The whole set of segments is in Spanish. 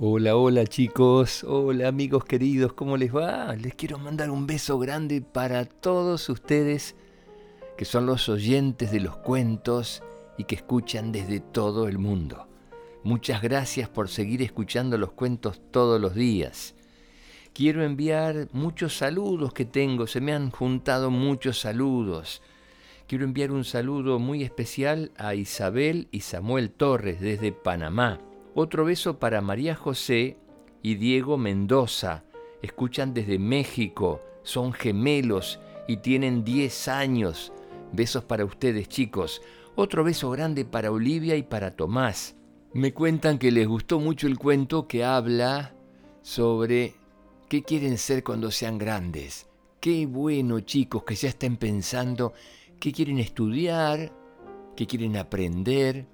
Hola, hola chicos, hola amigos queridos, ¿cómo les va? Les quiero mandar un beso grande para todos ustedes que son los oyentes de los cuentos y que escuchan desde todo el mundo. Muchas gracias por seguir escuchando los cuentos todos los días. Quiero enviar muchos saludos que tengo, se me han juntado muchos saludos. Quiero enviar un saludo muy especial a Isabel y Samuel Torres desde Panamá. Otro beso para María José y Diego Mendoza. Escuchan desde México, son gemelos y tienen 10 años. Besos para ustedes chicos. Otro beso grande para Olivia y para Tomás. Me cuentan que les gustó mucho el cuento que habla sobre qué quieren ser cuando sean grandes. Qué bueno chicos que ya estén pensando qué quieren estudiar, qué quieren aprender,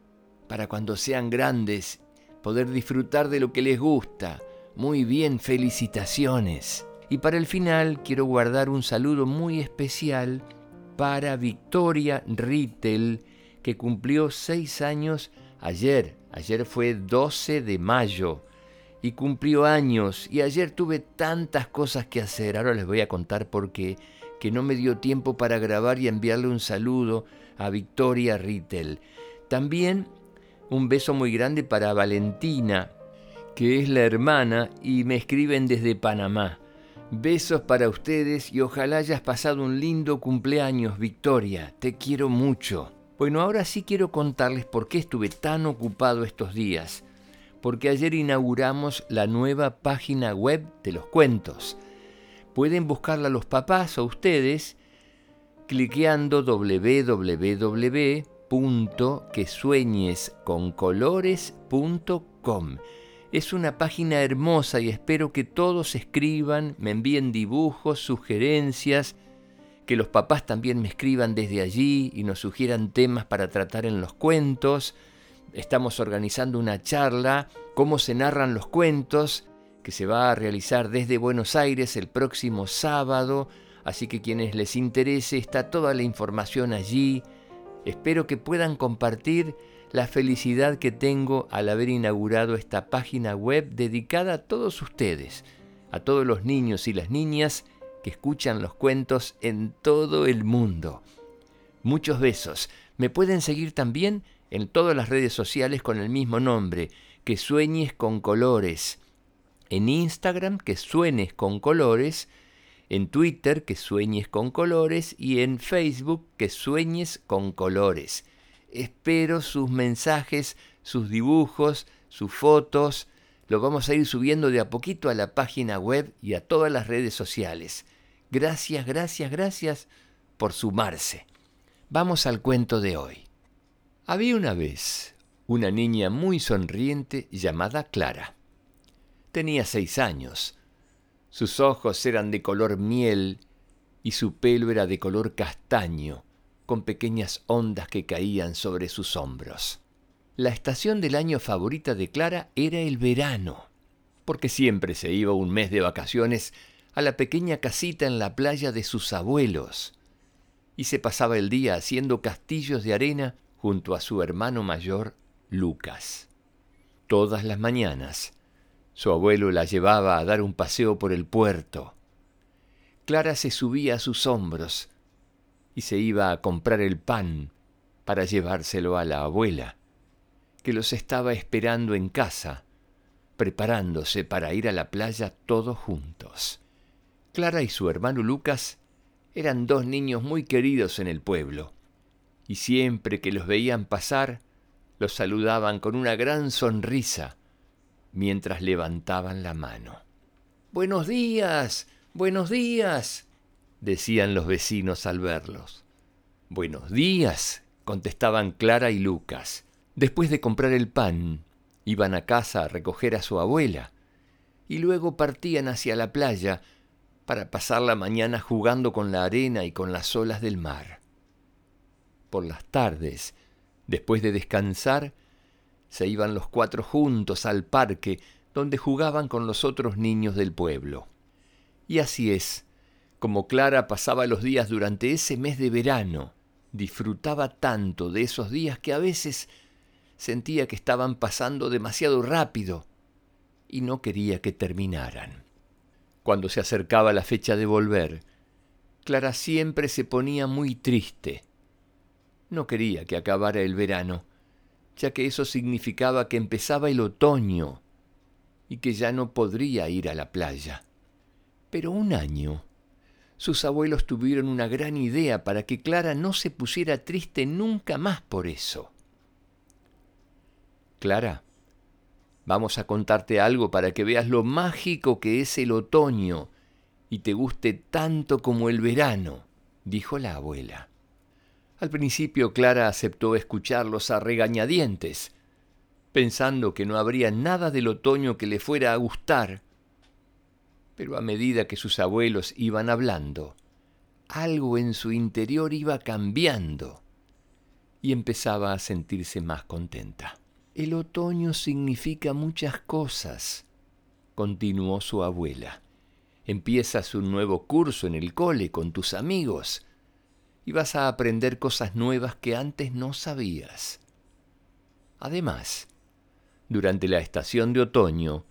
para cuando sean grandes poder disfrutar de lo que les gusta. Muy bien, felicitaciones. Y para el final quiero guardar un saludo muy especial para Victoria Rittel, que cumplió seis años ayer. Ayer fue 12 de mayo y cumplió años y ayer tuve tantas cosas que hacer. Ahora les voy a contar por qué, que no me dio tiempo para grabar y enviarle un saludo a Victoria Rittel. También un beso muy grande para Valentina, que es la hermana y me escriben desde Panamá. Besos para ustedes y ojalá hayas pasado un lindo cumpleaños, Victoria. Te quiero mucho. Bueno, ahora sí quiero contarles por qué estuve tan ocupado estos días. Porque ayer inauguramos la nueva página web de los cuentos. Pueden buscarla los papás o ustedes cliqueando www www.quesueñesconcolores.com. Es una página hermosa y espero que todos escriban, me envíen dibujos, sugerencias, que los papás también me escriban desde allí y nos sugieran temas para tratar en los cuentos. Estamos organizando una charla, cómo se narran los cuentos, que se va a realizar desde Buenos Aires el próximo sábado, así que quienes les interese está toda la información allí Espero que puedan compartir la felicidad que tengo al haber inaugurado esta página web dedicada a todos ustedes, a todos los niños y las niñas que escuchan los cuentos en todo el mundo. Muchos besos. Me pueden seguir también en todas las redes sociales con el mismo nombre, que sueñes con colores. En Instagram, que suenes con colores, en Twitter que sueñes con colores y en Facebook que sueñes con colores. Espero sus mensajes, sus dibujos, sus fotos. Lo vamos a ir subiendo de a poquito a la página web y a todas las redes sociales. Gracias, gracias, gracias por sumarse. Vamos al cuento de hoy. Había una vez una niña muy sonriente llamada Clara. Tenía seis años sus ojos eran de color miel y su pelo era de color castaño, con pequeñas ondas que caían sobre sus hombros. La estación del año favorita de Clara era el verano, porque siempre se iba un mes de vacaciones a la pequeña casita en la playa de sus abuelos, y se pasaba el día haciendo castillos de arena junto a su hermano mayor, Lucas. Todas las mañanas, su abuelo la llevaba a dar un paseo por el puerto. Clara se subía a sus hombros y se iba a comprar el pan para llevárselo a la abuela, que los estaba esperando en casa, preparándose para ir a la playa todos juntos. Clara y su hermano Lucas eran dos niños muy queridos en el pueblo, y siempre que los veían pasar, los saludaban con una gran sonrisa, mientras levantaban la mano. Buenos días, buenos días, decían los vecinos al verlos. Buenos días, contestaban Clara y Lucas. Después de comprar el pan, iban a casa a recoger a su abuela y luego partían hacia la playa para pasar la mañana jugando con la arena y con las olas del mar. Por las tardes, después de descansar, se iban los cuatro juntos al parque donde jugaban con los otros niños del pueblo. Y así es, como Clara pasaba los días durante ese mes de verano, disfrutaba tanto de esos días que a veces sentía que estaban pasando demasiado rápido, y no quería que terminaran. Cuando se acercaba la fecha de volver, Clara siempre se ponía muy triste. No quería que acabara el verano, ya que eso significaba que empezaba el otoño y que ya no podría ir a la playa. Pero un año, sus abuelos tuvieron una gran idea para que Clara no se pusiera triste nunca más por eso. Clara, vamos a contarte algo para que veas lo mágico que es el otoño y te guste tanto como el verano, dijo la abuela. Al principio Clara aceptó escucharlos a regañadientes, pensando que no habría nada del otoño que le fuera a gustar. Pero a medida que sus abuelos iban hablando, algo en su interior iba cambiando y empezaba a sentirse más contenta. El otoño significa muchas cosas, continuó su abuela. Empiezas un nuevo curso en el cole con tus amigos y vas a aprender cosas nuevas que antes no sabías. Además, durante la estación de otoño,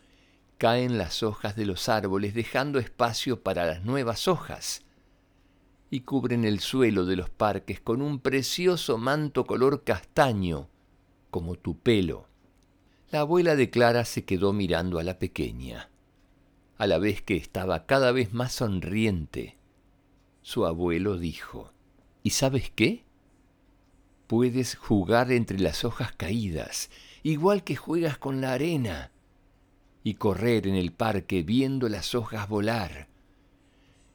caen las hojas de los árboles dejando espacio para las nuevas hojas y cubren el suelo de los parques con un precioso manto color castaño, como tu pelo. La abuela de Clara se quedó mirando a la pequeña a la vez que estaba cada vez más sonriente, su abuelo dijo, ¿Y sabes qué? Puedes jugar entre las hojas caídas, igual que juegas con la arena, y correr en el parque viendo las hojas volar,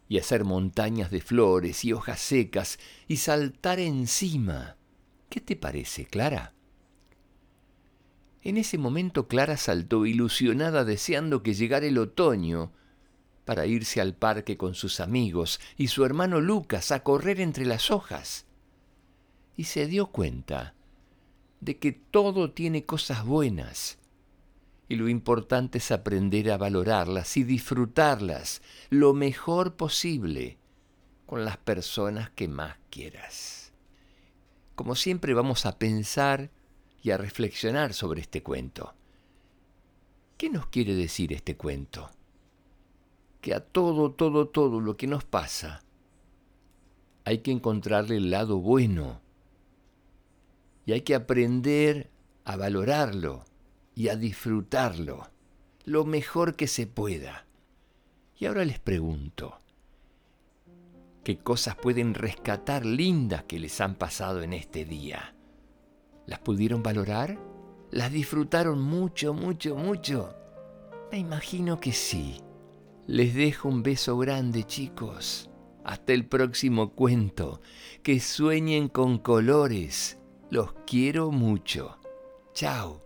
y hacer montañas de flores y hojas secas, y saltar encima. ¿Qué te parece, Clara? En ese momento Clara saltó ilusionada deseando que llegara el otoño para irse al parque con sus amigos y su hermano Lucas a correr entre las hojas. Y se dio cuenta de que todo tiene cosas buenas y lo importante es aprender a valorarlas y disfrutarlas lo mejor posible con las personas que más quieras. Como siempre vamos a pensar y a reflexionar sobre este cuento. ¿Qué nos quiere decir este cuento? Que a todo, todo, todo lo que nos pasa hay que encontrarle el lado bueno y hay que aprender a valorarlo y a disfrutarlo lo mejor que se pueda. Y ahora les pregunto, ¿qué cosas pueden rescatar lindas que les han pasado en este día? ¿Las pudieron valorar? ¿Las disfrutaron mucho, mucho, mucho? Me imagino que sí. Les dejo un beso grande, chicos. Hasta el próximo cuento. Que sueñen con colores. Los quiero mucho. Chao.